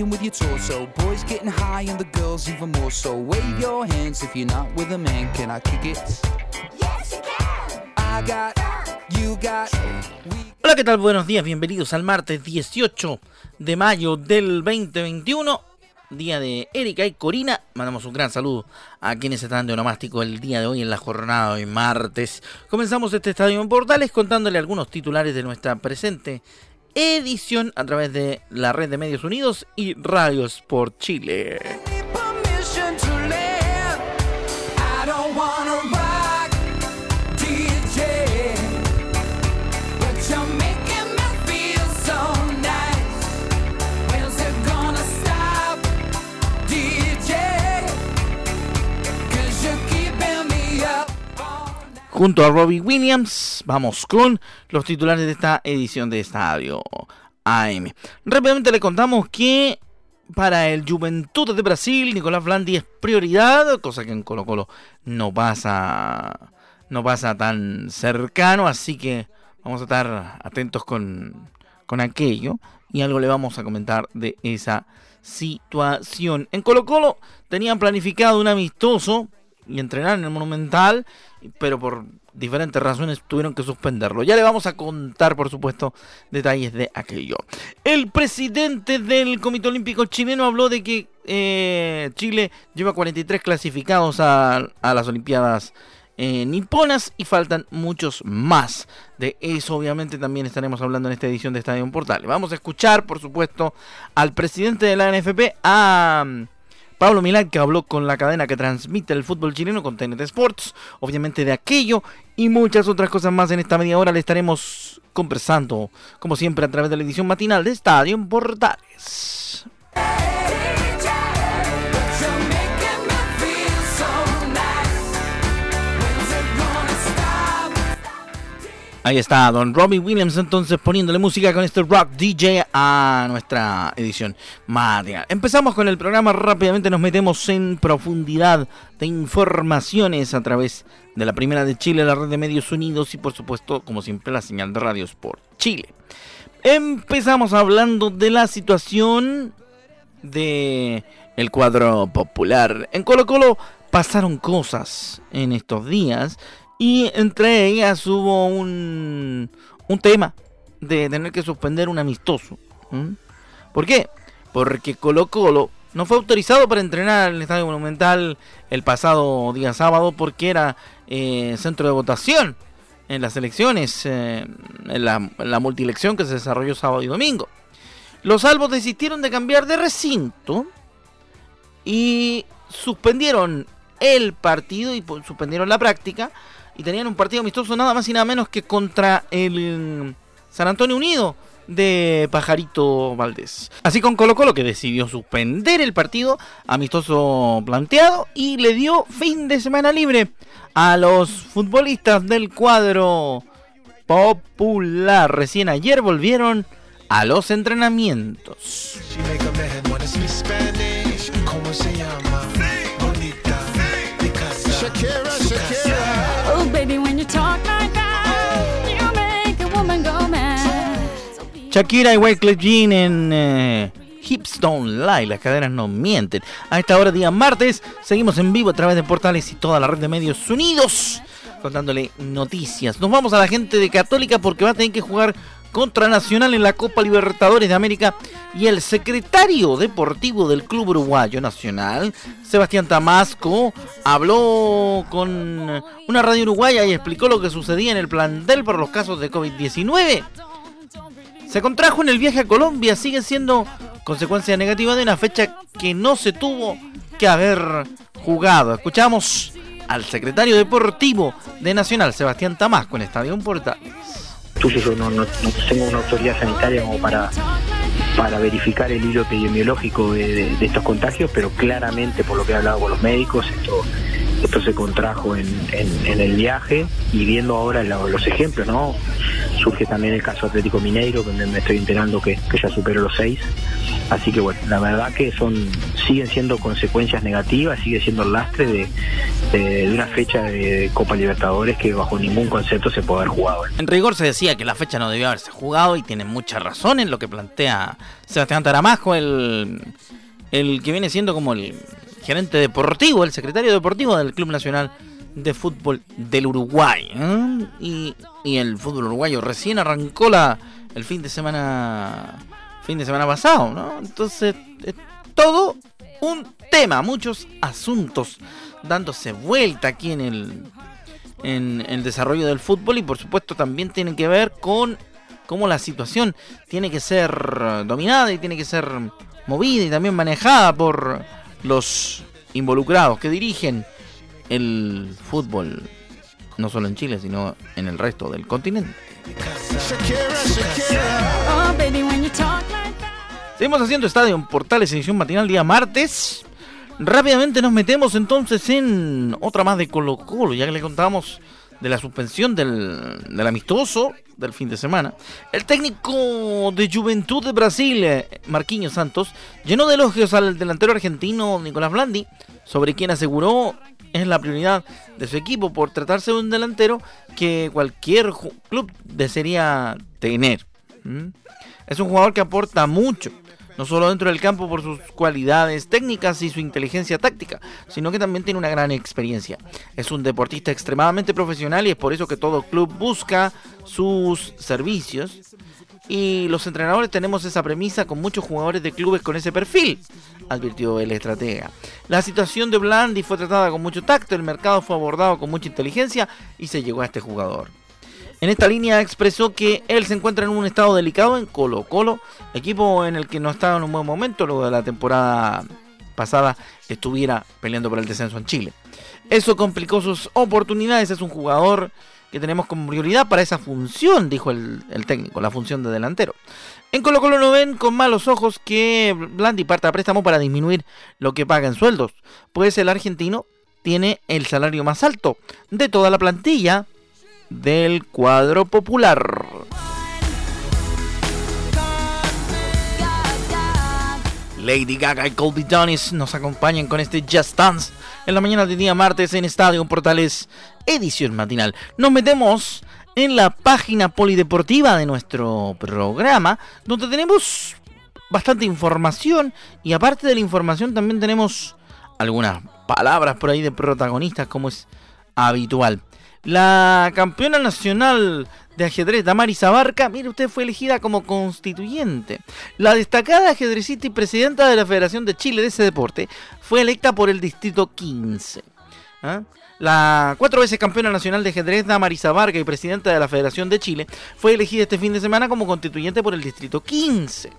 Show, kicking with your torso. Boys getting high and the girls even more so. Wave your hands if you're not with a man. Can I kick it? Yes, you can. I got, you got. Hola, ¿qué tal? Buenos días, bienvenidos al martes 18 de mayo del 2021. Día de Erika y Corina. Mandamos un gran saludo a quienes están de onomástico el día de hoy en la jornada de martes. Comenzamos este estadio en Portales contándole algunos titulares de nuestra presente edición a través de la red de Medios Unidos y Radio Sport Chile. Junto a Robbie Williams, vamos con los titulares de esta edición de Estadio AM. Rápidamente le contamos que para el Juventud de Brasil, Nicolás Blandi es prioridad, cosa que en Colo Colo no pasa, no pasa tan cercano, así que vamos a estar atentos con, con aquello y algo le vamos a comentar de esa situación. En Colo Colo tenían planificado un amistoso y entrenar en el Monumental, pero por diferentes razones tuvieron que suspenderlo. Ya le vamos a contar, por supuesto, detalles de aquello. El presidente del Comité Olímpico chileno habló de que eh, Chile lleva 43 clasificados a, las Olimpiadas eh, niponas y faltan muchos más. De eso obviamente también estaremos hablando en esta edición de Estadio Portal. Vamos a escuchar, por supuesto, al presidente de la NFP, a... Pablo Milán, que habló con la cadena que transmite el fútbol chileno, con TNT Sports, obviamente de aquello y muchas otras cosas más en esta media hora le estaremos conversando, como siempre, a través de la edición matinal de Estadio Portales. Ahí está Don Robbie Williams entonces poniéndole música con este rock DJ a nuestra edición matinal. Empezamos con el programa, rápidamente nos metemos en profundidad de informaciones a través de la primera de Chile, la red de medios unidos y por supuesto, como siempre, la señal de Radio Sport Chile. Empezamos hablando de la situación de el cuadro popular. En Colo Colo pasaron cosas en estos días y entre ellas hubo un, un tema de tener que suspender un amistoso. ¿Por qué? Porque Colo Colo no fue autorizado para entrenar en el Estadio Monumental el pasado día sábado porque era eh, centro de votación en las elecciones, eh, en, la, en la multielección que se desarrolló sábado y domingo. Los salvos desistieron de cambiar de recinto y suspendieron el partido y suspendieron la práctica y tenían un partido amistoso nada más y nada menos que contra el San Antonio Unido de Pajarito Valdés. Así con Colo Colo que decidió suspender el partido amistoso planteado y le dio fin de semana libre a los futbolistas del cuadro popular. Recién ayer volvieron a los entrenamientos. Shakira y Wyclef Jean en eh, Hips las cadenas no mienten. A esta hora, día martes, seguimos en vivo a través de portales y toda la red de medios unidos, contándole noticias. Nos vamos a la gente de Católica porque va a tener que jugar contra Nacional en la Copa Libertadores de América y el secretario deportivo del Club Uruguayo Nacional, Sebastián Tamasco, habló con una radio uruguaya y explicó lo que sucedía en el plantel por los casos de COVID-19 se contrajo en el viaje a Colombia, sigue siendo consecuencia negativa de una fecha que no se tuvo que haber jugado. Escuchamos al secretario deportivo de Nacional, Sebastián Tamasco, en Estadio Portales. No, no, no tengo una autoridad sanitaria como para para verificar el hilo epidemiológico de, estos contagios, pero claramente por lo que he hablado con los médicos, esto esto se contrajo en, el viaje y viendo ahora los ejemplos, ¿no? Surge también el caso Atlético Mineiro, donde me estoy enterando que, ya superó los seis. Así que bueno, la verdad que son siguen siendo consecuencias negativas, sigue siendo el lastre de, una fecha de Copa Libertadores que bajo ningún concepto se puede haber jugado. En rigor se decía que la fecha no debió haberse jugado y tiene mucha razón en lo que plantea Sebastián Taramajo, el que viene siendo como el gerente deportivo, el secretario deportivo del Club Nacional de Fútbol del Uruguay. ¿eh? Y, el fútbol uruguayo recién arrancó la, el fin de semana fin de semana pasado, ¿no? Entonces, es todo un tema, muchos asuntos dándose vuelta aquí en el en el desarrollo del fútbol y por supuesto también tienen que ver con cómo la situación tiene que ser dominada y tiene que ser movida y también manejada por los involucrados que dirigen el fútbol, no solo en Chile, sino en el resto del continente. Seguimos haciendo Estadio Portales, edición matinal día martes. Rápidamente nos metemos entonces en otra más de Colo Colo, ya que le contamos de la suspensión del, del amistoso del fin de semana, el técnico de Juventud de Brasil, eh, Marquinhos Santos, llenó de elogios al delantero argentino Nicolás Blandi, sobre quien aseguró es la prioridad de su equipo por tratarse de un delantero que cualquier club desearía tener. Es un jugador que aporta mucho no solo dentro del campo por sus cualidades técnicas y su inteligencia táctica, sino que también tiene una gran experiencia. Es un deportista extremadamente profesional y es por eso que todo club busca sus servicios. Y los entrenadores tenemos esa premisa con muchos jugadores de clubes con ese perfil, advirtió el estratega. La situación de Blandi fue tratada con mucho tacto, el mercado fue abordado con mucha inteligencia y se llegó a este jugador. En esta línea expresó que él se encuentra en un estado delicado en Colo Colo, equipo en el que no estaba en un buen momento luego de la temporada pasada estuviera peleando por el descenso en Chile. Eso complicó sus oportunidades, es un jugador que tenemos como prioridad para esa función, dijo el, técnico, la función de delantero. En Colo Colo no ven con malos ojos que Blandi parta a préstamo para disminuir lo que paga en sueldos, pues el argentino tiene el salario más alto de toda la plantilla del cuadro popular. Lady Gaga y Colby Donis nos acompañan con este Just Dance en la mañana del día martes en Estadio Portales, edición matinal. Nos metemos en la página polideportiva de nuestro programa, donde tenemos bastante información y aparte de la información también tenemos algunas palabras por ahí de protagonistas como es habitual. La campeona nacional de ajedrez Damaris Abarca, mire usted, fue elegida como constituyente. La destacada ajedrecista y presidenta de la Federación de Chile de ese deporte fue electa por el Distrito 15. ¿ah? La cuatro veces campeona nacional de ajedrez Damaris Abarca y presidenta de la Federación de Chile fue elegida este fin de semana como constituyente por el Distrito 15.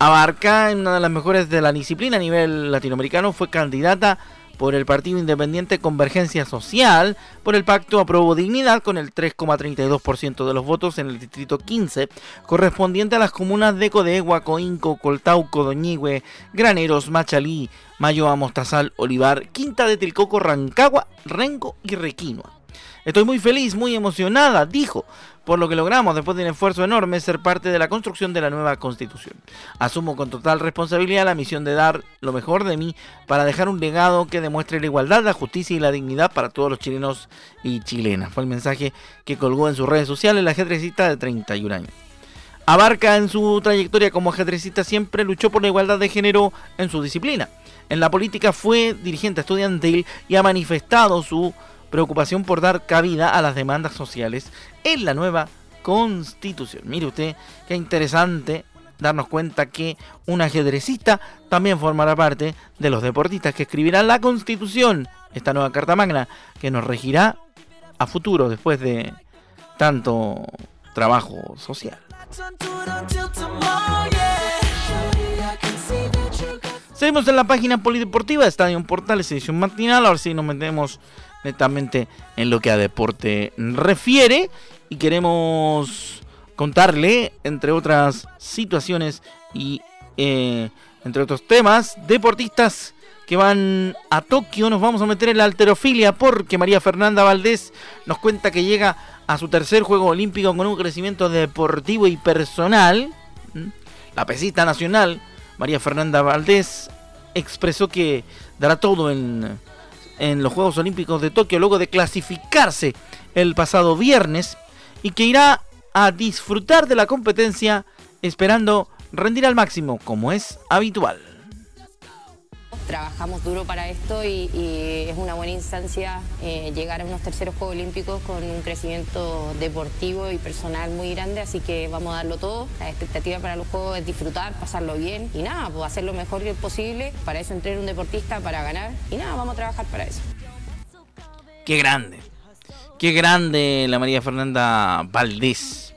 Abarca, una de las mejores de la disciplina a nivel latinoamericano, fue candidata por el Partido Independiente Convergencia Social, por el Pacto Aprobo Dignidad con el 3,32% de los votos en el Distrito 15, correspondiente a las comunas de Codegua, Coinco, Coltauco, Doñigüe, Graneros, Machalí, Mayoa, Mostazal, Olivar, Quinta de Tilcoco, Rancagua, Renco y Requinoa. Estoy muy feliz, muy emocionada, dijo, por lo que logramos después de un esfuerzo enorme ser parte de la construcción de la nueva constitución. Asumo con total responsabilidad la misión de dar lo mejor de mí para dejar un legado que demuestre la igualdad, la justicia y la dignidad para todos los chilenos y chilenas. Fue el mensaje que colgó en sus redes sociales la ajedrecista de 31 años. Abarca en su trayectoria como ajedrecista siempre luchó por la igualdad de género en su disciplina. En la política fue dirigente estudiantil y ha manifestado su preocupación por dar cabida a las demandas sociales en la nueva constitución. Mire usted qué interesante darnos cuenta que un ajedrecista también formará parte de los deportistas que escribirán la constitución, esta nueva carta magna que nos regirá a futuro después de tanto trabajo social. Seguimos en la página polideportiva de Estadio Portales, edición matinal. Ahora sí nos metemos netamente en lo que a deporte refiere y queremos contarle, entre otras situaciones y eh, entre otros temas, deportistas que van a Tokio. Nos vamos a meter en la alterofilia porque María Fernanda Valdés nos cuenta que llega a su tercer juego olímpico con un crecimiento deportivo y personal. La pesista nacional, María Fernanda Valdés, expresó que dará todo en, en los Juegos Olímpicos de Tokio luego de clasificarse el pasado viernes y que irá a disfrutar de la competencia esperando rendir al máximo como es habitual. Trabajamos duro para esto y, es una buena instancia eh, llegar a unos terceros Juegos Olímpicos con un crecimiento deportivo y personal muy grande, así que vamos a darlo todo. La expectativa para los Juegos es disfrutar, pasarlo bien y nada, pues hacer lo mejor posible. Para eso entrenar un deportista, para ganar y nada, vamos a trabajar para eso. Qué grande, qué grande la María Fernanda Valdés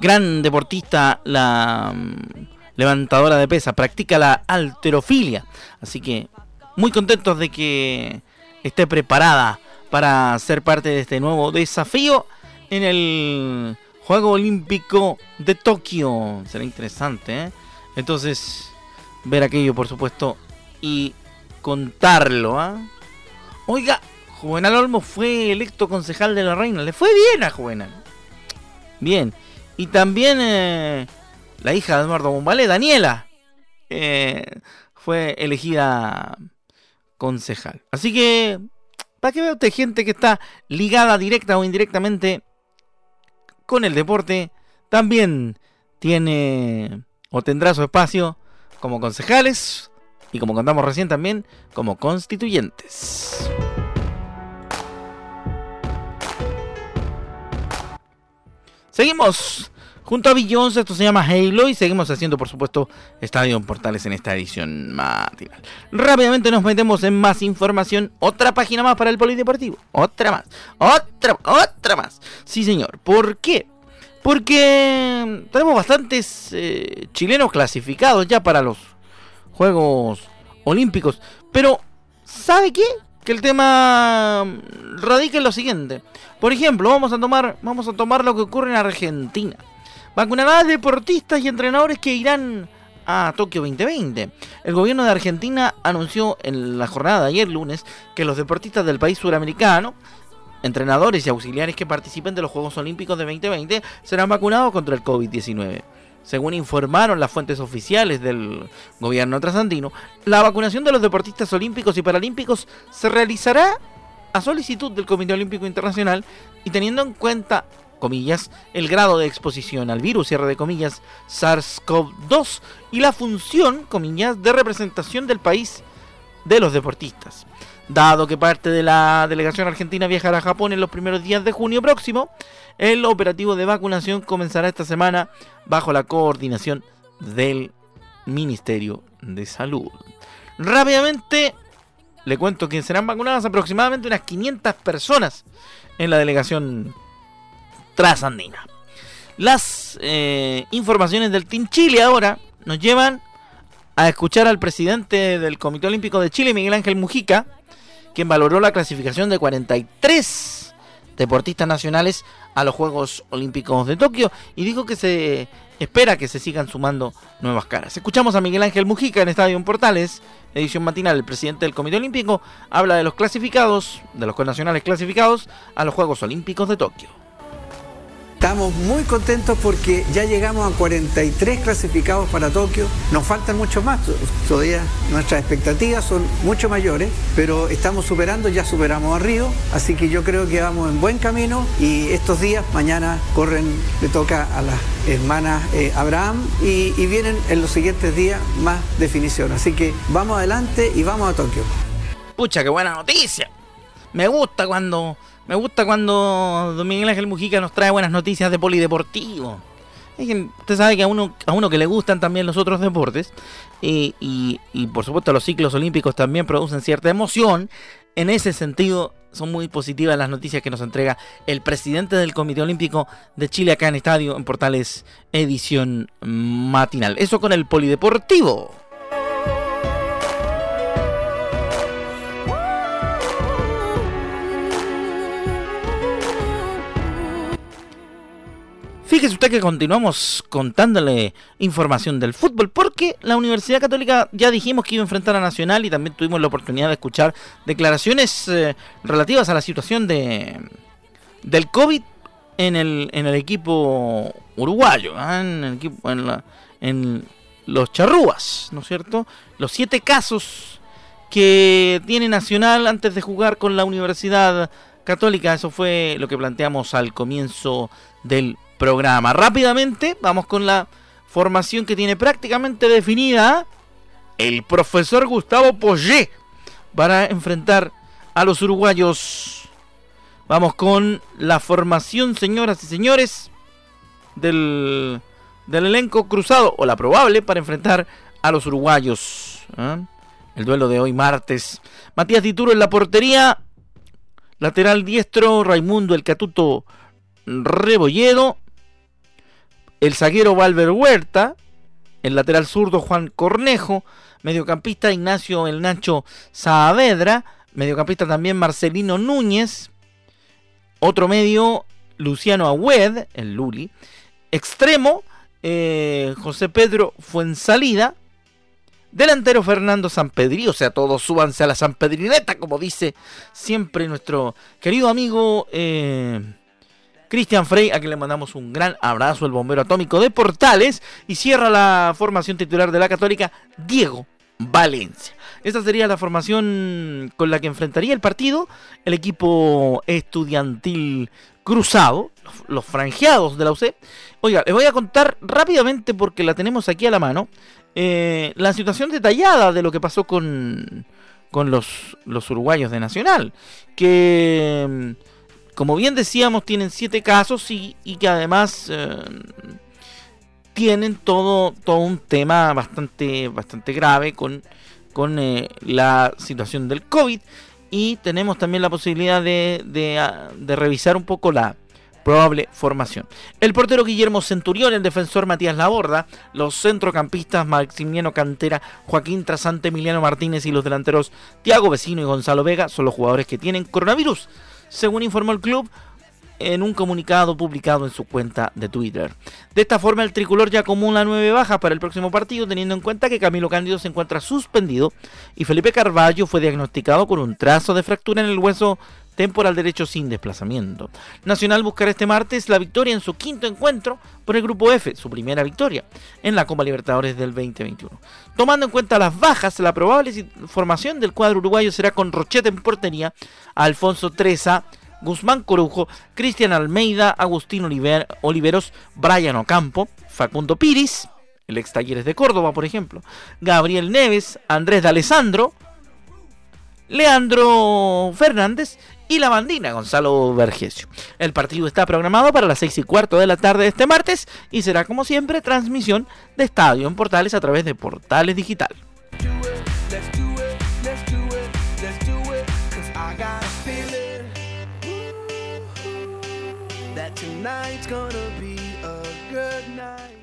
gran deportista, la mm, levantadora de pesa, practica la alterofilia. Así que muy contentos de que esté preparada para ser parte de este nuevo desafío en el Juego Olímpico de Tokio. Será interesante, ¿eh? Entonces, ver aquello, por supuesto, y contarlo. ¿ah? Oiga, Juvenal Olmo fue electo concejal de la Reina. Le fue bien a Juvenal. Bien. Y también eh, la hija de Eduardo Bombalé, Daniela, fue elegida concejal. Así que, para que vea usted gente que está ligada directa o indirectamente con el deporte, también tiene o tendrá su espacio como concejales y como contamos recién también como constituyentes. Seguimos junto a Beyoncé, esto se llama Halo y seguimos haciendo por supuesto Estadio Portales en esta edición matinal. Rápidamente nos metemos en más información, otra página más para el polideportivo, otra más, otra, otra más. Sí señor, ¿por qué? Porque tenemos bastantes eh, chilenos clasificados ya para los Juegos Olímpicos, pero ¿sabe qué? que el tema radica en lo siguiente. Por ejemplo, vamos a tomar, vamos a tomar lo que ocurre en Argentina. Vacunará a deportistas y entrenadores que irán a Tokio 2020. El gobierno de Argentina anunció en la jornada de ayer lunes que los deportistas del país suramericano, entrenadores y auxiliares que participen de los Juegos Olímpicos de 2020 serán vacunados contra el COVID-19. Según informaron las fuentes oficiales del gobierno trasandino, la vacunación de los deportistas olímpicos y paralímpicos se realizará a solicitud del Comité Olímpico Internacional y teniendo en cuenta, comillas, el grado de exposición al virus, cierre de comillas, SARS-CoV-2 y la función, comillas, de representación del país de los deportistas. Dado que parte de la delegación argentina viajará a Japón en los primeros días de junio próximo, el operativo de vacunación comenzará esta semana bajo la coordinación del Ministerio de Salud. Rápidamente le cuento que serán vacunadas aproximadamente unas 500 personas en la delegación trasandina. Las eh, informaciones del Team Chile ahora nos llevan a escuchar al presidente del Comité Olímpico de Chile, Miguel Ángel Mujica, quien valoró la clasificación de 43 deportistas nacionales a los Juegos Olímpicos de Tokio y dijo que se espera que se sigan sumando nuevas caras. Escuchamos a Miguel Ángel Mujica en Estadio Portales, edición matinal. El presidente del Comité Olímpico habla de los clasificados, de los nacionales clasificados a los Juegos Olímpicos de Tokio. Estamos muy contentos porque ya llegamos a 43 clasificados para Tokio. Nos faltan muchos más. Todavía nuestras expectativas son mucho mayores, pero estamos superando, ya superamos a Río. Así que yo creo que vamos en buen camino y estos días, mañana corren, le toca a las hermanas eh, Abraham y, y vienen en los siguientes días más definición. Así que vamos adelante y vamos a Tokio. Pucha, qué buena noticia. Me gusta cuando me gusta cuando Don Miguel Ángel Mujica nos trae buenas noticias de polideportivo. usted sabe que a uno, a uno que le gustan también los otros deportes, y, y, por supuesto los ciclos olímpicos también producen cierta emoción, en ese sentido son muy positivas las noticias que nos entrega el presidente del Comité Olímpico de Chile acá en Estadio, en Portales Edición Matinal. Eso con el polideportivo. Fíjese usted que continuamos contándole información del fútbol, porque la Universidad Católica ya dijimos que iba a enfrentar a Nacional y también tuvimos la oportunidad de escuchar declaraciones eh, relativas a la situación de del COVID en el, en el equipo uruguayo, ¿ah? en, el equipo, en, la, en los charrúas, ¿no es cierto? Los siete casos que tiene Nacional antes de jugar con la Universidad Católica, eso fue lo que planteamos al comienzo del programa. Rápidamente, vamos con la formación que tiene prácticamente definida el profesor Gustavo Poyet para enfrentar a los uruguayos. Vamos con la formación, señoras y señores, del, del elenco cruzado, o la probable, para enfrentar a los uruguayos. ¿eh? El duelo de hoy martes. Matías Dituro en la portería. Lateral diestro, Raimundo El Catuto Rebolledo el zaguero Valver Huerta, el lateral zurdo Juan Cornejo, mediocampista Ignacio El Nacho Saavedra, mediocampista también Marcelino Núñez, otro medio Luciano Agüed, el Luli, extremo eh, José Pedro Fuensalida, delantero Fernando Sampedri, o sea, todos súbanse a la Sampedrineta, como dice siempre nuestro querido amigo eh, Cristian Frey, a quien le mandamos un gran abrazo, el bombero atómico de Portales, y cierra la formación titular de la Católica, Diego Valencia. Esta sería la formación con la que enfrentaría el partido el equipo estudiantil cruzado, los franjeados de la UC. Oiga, les voy a contar rápidamente porque la tenemos aquí a la mano, eh, la situación detallada de lo que pasó con, con los, los uruguayos de Nacional, que como bien decíamos, tienen siete casos y, que además eh, tienen todo, todo un tema bastante, bastante grave con, con eh, la situación del COVID. Y tenemos también la posibilidad de, de, revisar un poco la probable formación. El portero Guillermo Centurión, el defensor Matías Laborda, los centrocampistas Maximiliano Cantera, Joaquín Trasante, Emiliano Martínez y los delanteros Tiago Vecino y Gonzalo Vega son los jugadores que tienen coronavirus según informó el club en un comunicado publicado en su cuenta de Twitter. De esta forma, el tricolor ya acumula nueve bajas para el próximo partido, teniendo en cuenta que Camilo Cándido se encuentra suspendido y Felipe Carballo fue diagnosticado con un trazo de fractura en el hueso temporal derecho sin desplazamiento. Nacional buscará este martes la victoria en su quinto encuentro por el Grupo F, su primera victoria en la Copa Libertadores del 2021. Tomando en cuenta las bajas, la probable formación del cuadro uruguayo será con Rochete en portería, Alfonso Treza, Guzmán Corujo, Cristian Almeida, Agustín Oliveros, Brian Ocampo, Facundo Piris, el ex Talleres de Córdoba, por ejemplo, Gabriel Neves, Andrés de Alessandro, Leandro Fernández y la bandina Gonzalo Vergesio. El partido está programado para las 6 y cuarto de la tarde de este martes y será como siempre transmisión de Estadio en Portales a través de Portales Digital.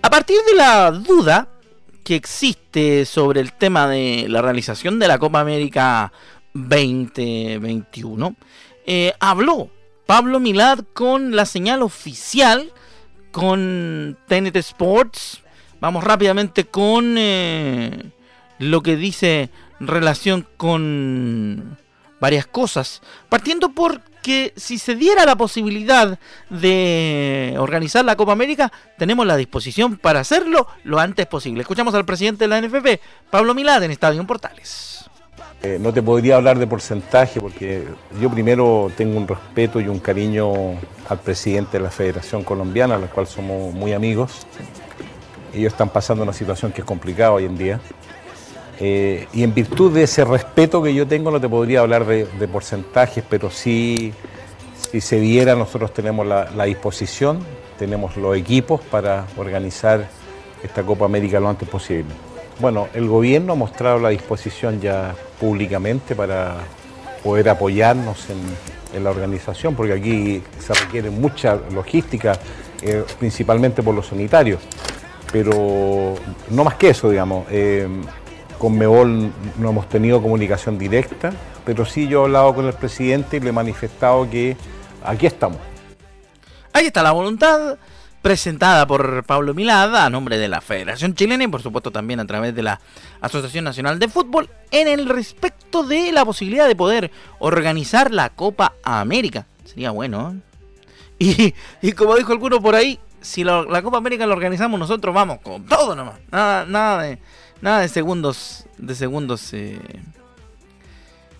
A partir de la duda que existe sobre el tema de la realización de la Copa América 2021, eh, habló Pablo Milad con la señal oficial, con TNT Sports. Vamos rápidamente con eh, lo que dice relación con varias cosas. Partiendo por que si se diera la posibilidad de organizar la Copa América, tenemos la disposición para hacerlo lo antes posible. Escuchamos al presidente de la NFP, Pablo Milad, en Estadio Portales. Eh, no te podría hablar de porcentaje porque yo primero tengo un respeto y un cariño al presidente de la Federación Colombiana, a la cual somos muy amigos. Ellos están pasando una situación que es complicada hoy en día. Eh, y en virtud de ese respeto que yo tengo, no te podría hablar de, porcentajes, pero sí, si se diera, nosotros tenemos la, la disposición, tenemos los equipos para organizar esta Copa América lo antes posible. Bueno, el gobierno ha mostrado la disposición ya públicamente para poder apoyarnos en, la organización, porque aquí se requiere mucha logística, eh, principalmente por los sanitarios. Pero no más que eso, digamos. Eh, con Mebol no hemos tenido comunicación directa, pero sí yo he hablado con el presidente y le he manifestado que aquí estamos. Ahí está la voluntad presentada por Pablo Milada a nombre de la Federación Chilena y por supuesto también a través de la Asociación Nacional de Fútbol en el respecto de la posibilidad de poder organizar la Copa América. Sería bueno. ¿eh? Y, como dijo alguno por ahí, si la Copa América la organizamos nosotros, vamos con todo nomás. Nada, nada de, nada de segundos, de segundos, eh,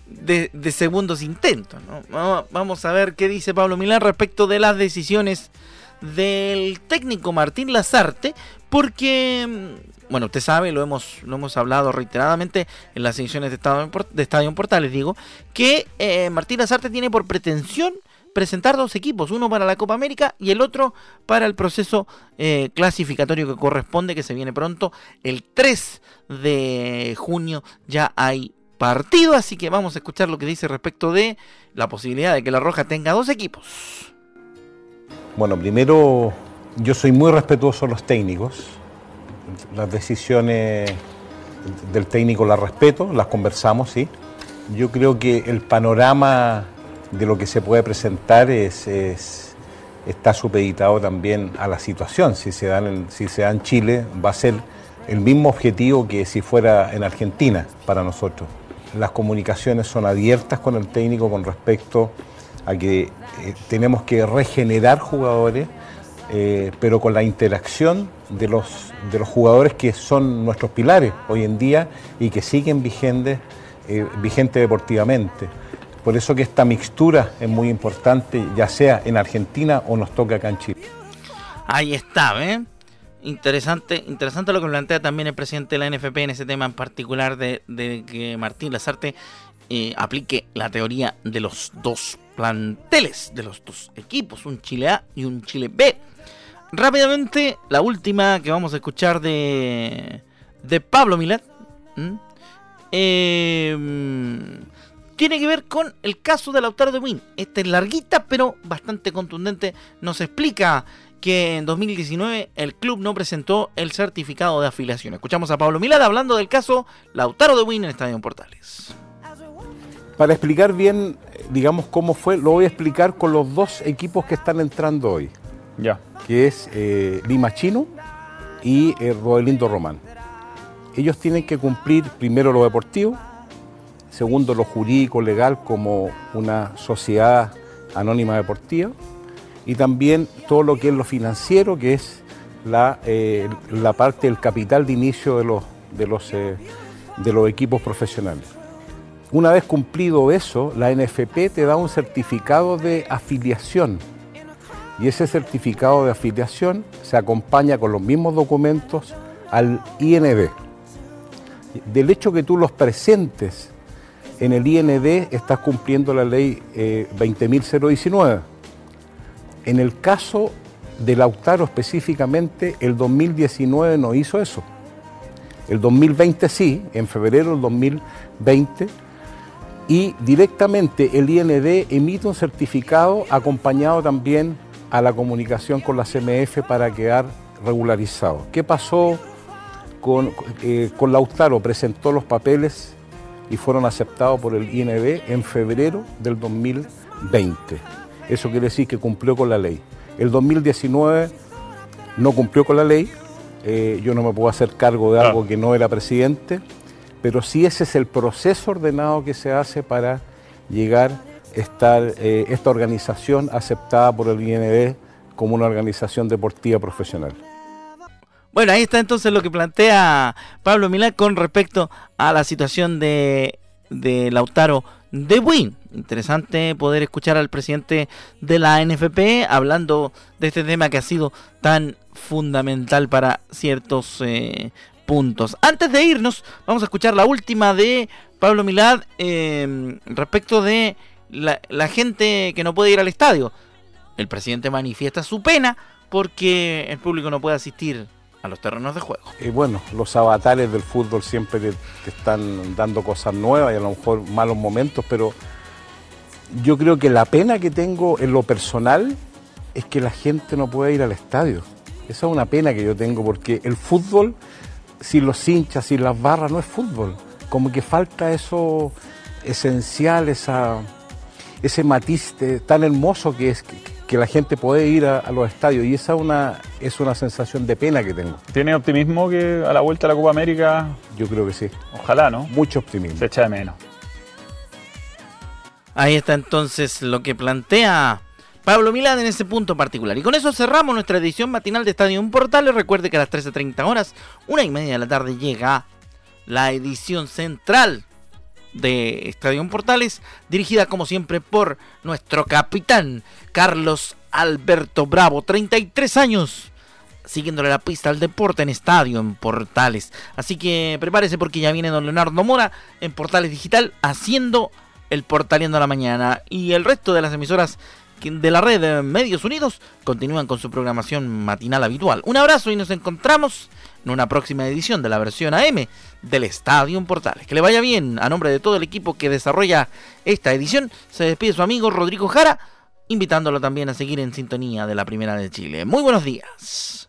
de, de, segundos intentos. ¿no? Vamos a ver qué dice Pablo Milán respecto de las decisiones del técnico Martín Lazarte, porque, mm, bueno, usted sabe, lo hemos, lo hemos hablado reiteradamente en las ediciones de Estadio, de Estadio Portales, digo, que eh, Martín Lazarte tiene por pretensión presentar dos equipos, uno para la Copa América y el otro para el proceso eh, clasificatorio que corresponde, que se viene pronto, el 3 de junio ya hay partido, así que vamos a escuchar lo que dice respecto de la posibilidad de que la Roja tenga dos equipos. Bueno, primero yo soy muy respetuoso de los técnicos. Las decisiones del técnico las respeto, las conversamos, sí. Yo creo que el panorama de lo que se puede presentar es, está supeditado también a la situación. Si se, dan si se da en Chile, va a ser el mismo objetivo que si fuera en Argentina para nosotros. Las comunicaciones son abiertas con el técnico con respecto a que eh, tenemos que regenerar jugadores, eh, pero con la interacción de los, de los jugadores que son nuestros pilares hoy en día y que siguen vigentes, eh, vigentes deportivamente. Por eso que esta mixtura es muy importante, ya sea en Argentina o nos toca acá en Chile. Ahí está, ¿eh? Interesante, interesante lo que plantea también el presidente de la NFP en ese tema en particular de, de que Martín Lazarte eh, aplique la teoría de los dos planteles, de los dos equipos, un Chile A y un Chile B. Rápidamente, la última que vamos a escuchar de, de Pablo Milat. Em, tiene que ver con el caso del Lautaro de Win. Esta es larguita, pero bastante contundente. Nos explica que en 2019 el club no presentó el certificado de afiliación. Escuchamos a Pablo Milad hablando del caso Lautaro de Win en Estadio Portales. Para explicar bien, digamos, cómo fue, lo voy a explicar con los dos equipos que están entrando hoy. Ya. Que es eh, Lima Chino y eh, Rodelindo Román. Ellos tienen que cumplir primero lo deportivo, segundo lo jurídico, legal, como una sociedad anónima deportiva, y también todo lo que es lo financiero, que es la, eh, la parte del capital de inicio de los, de los, de los equipos profesionales. Una vez cumplido eso, la NFP te da un certificado de afiliación y ese certificado de afiliación se acompaña con los mismos documentos al IND. Del hecho que tú los presentes en el IND estás cumpliendo la ley 20.019. Eh, en el caso de Lautaro específicamente, el 2019 no hizo eso. El 2020 sí, en febrero del 2020 y directamente el IND emite un certificado acompañado también a la comunicación con la CMF para quedar regularizado. ¿Qué pasó con, eh, con Lautaro? Presentó los papeles y fueron aceptados por el IND en febrero del 2020. Eso quiere decir que cumplió con la ley. El 2019 no cumplió con la ley, eh, yo no me puedo hacer cargo de algo que no era presidente, pero sí ese es el proceso ordenado que se hace para llegar a estar eh, esta organización aceptada por el IND como una organización deportiva profesional. Bueno, ahí está entonces lo que plantea Pablo Milán con respecto a la situación de, de Lautaro de Win. Interesante poder escuchar al presidente de la NFP hablando de este tema que ha sido tan fundamental para ciertos eh, puntos. Antes de irnos, vamos a escuchar la última de Pablo Milad em, respecto de la, gente que no puede ir al estadio. El presidente manifiesta su pena porque el público no puede asistir a los terrenos de juego. Y bueno, los avatares del fútbol siempre te, están dando cosas nuevas y a lo mejor malos momentos, pero yo creo que la pena que tengo en lo personal es que la gente no puede ir al estadio. Esa es una pena que yo tengo porque el fútbol sin los hinchas, sin las barras, no es fútbol. Como que falta eso esencial, esa, ese matiz tan hermoso que es que, la gente puede ir a, los estadios. Y esa es una, es una sensación de pena que tengo. ¿Tiene optimismo que a la vuelta a la Copa América? Yo creo que sí. Ojalá, ¿no? Mucho optimismo. Se echa de menos. Ahí está entonces lo que plantea Pablo Milán en ese punto particular. Y con eso cerramos nuestra edición matinal de Estadio Portales. Recuerde que a las 13.30 horas, una y media de la tarde, llega la edición central de Estadio Portales, dirigida como siempre por nuestro capitán Carlos Alberto Bravo, 33 años, siguiéndole la pista al deporte en Estadio en Portales. Así que prepárese porque ya viene don Leonardo Mora en Portales Digital haciendo el Portaleando a la mañana y el resto de las emisoras de la red Medios Unidos continúan con su programación matinal habitual. Un abrazo y nos encontramos en una próxima edición de la versión AM del Estadio Portales. Que le vaya bien a nombre de todo el equipo que desarrolla esta edición. Se despide su amigo Rodrigo Jara, invitándolo también a seguir en sintonía de la Primera de Chile. Muy buenos días.